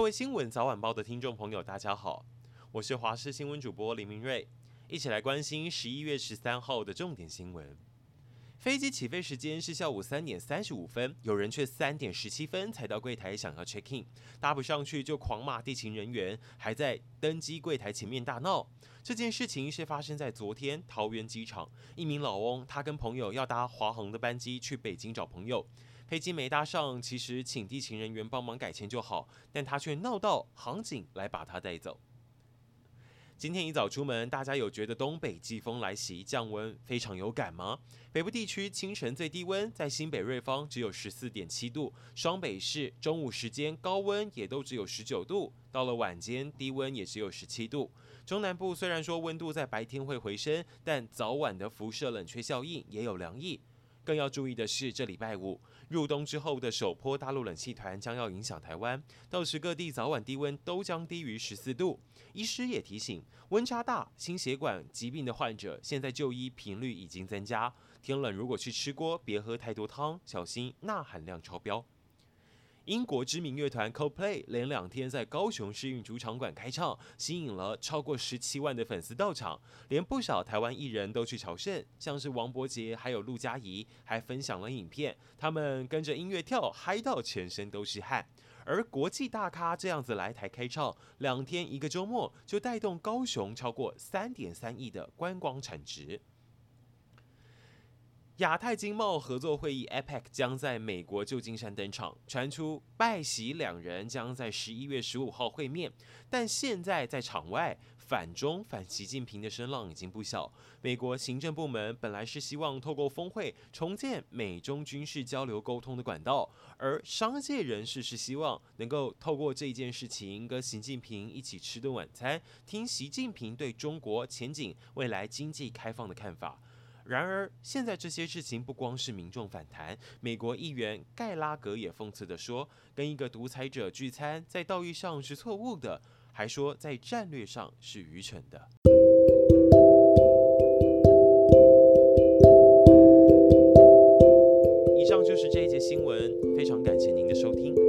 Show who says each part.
Speaker 1: 各位新闻早晚报的听众朋友，大家好，我是华视新闻主播林明瑞，一起来关心十一月十三号的重点新闻。飞机起飞时间是下午三点三十五分，有人却三点十七分才到柜台想要 check in，搭不上去就狂骂地勤人员，还在登机柜台前面大闹。这件事情是发生在昨天桃园机场，一名老翁他跟朋友要搭华航的班机去北京找朋友。飞机没搭上，其实请地勤人员帮忙改签就好，但他却闹到航警来把他带走。今天一早出门，大家有觉得东北季风来袭，降温非常有感吗？北部地区清晨最低温在新北瑞芳只有十四点七度，双北市中午时间高温也都只有十九度，到了晚间低温也只有十七度。中南部虽然说温度在白天会回升，但早晚的辐射冷却效应也有凉意。更要注意的是，这礼拜五入冬之后的首波大陆冷气团将要影响台湾，到时各地早晚低温都将低于十四度。医师也提醒，温差大、心血管疾病的患者现在就医频率已经增加，天冷如果去吃锅，别喝太多汤，小心钠含量超标。英国知名乐团 Coldplay 连两天在高雄世运主场馆开唱，吸引了超过十七万的粉丝到场，连不少台湾艺人都去朝圣，像是王柏杰还有陆佳怡，还分享了影片，他们跟着音乐跳，嗨到全身都是汗。而国际大咖这样子来台开唱，两天一个周末就带动高雄超过三点三亿的观光产值。亚太经贸合作会议 （APEC） 将在美国旧金山登场，传出拜习两人将在十一月十五号会面。但现在在场外反中反习近平的声浪已经不小。美国行政部门本来是希望透过峰会重建美中军事交流沟通的管道，而商界人士是希望能够透过这件事情跟习近平一起吃顿晚餐，听习近平对中国前景、未来经济开放的看法。然而，现在这些事情不光是民众反弹，美国议员盖拉格也讽刺地说：“跟一个独裁者聚餐，在道义上是错误的，还说在战略上是愚蠢的。”以上就是这一节新闻，非常感谢您的收听。